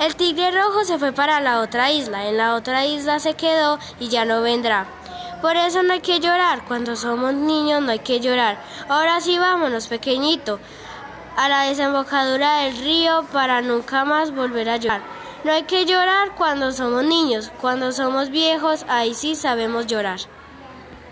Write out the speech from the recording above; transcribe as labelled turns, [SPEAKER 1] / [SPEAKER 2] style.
[SPEAKER 1] El tigre rojo se fue para la otra isla, en la otra isla se quedó y ya no vendrá. Por eso no hay que llorar, cuando somos niños no hay que llorar. Ahora sí vámonos, pequeñito, a la desembocadura del río para nunca más volver a llorar. No hay que llorar cuando somos niños, cuando somos viejos, ahí sí sabemos llorar.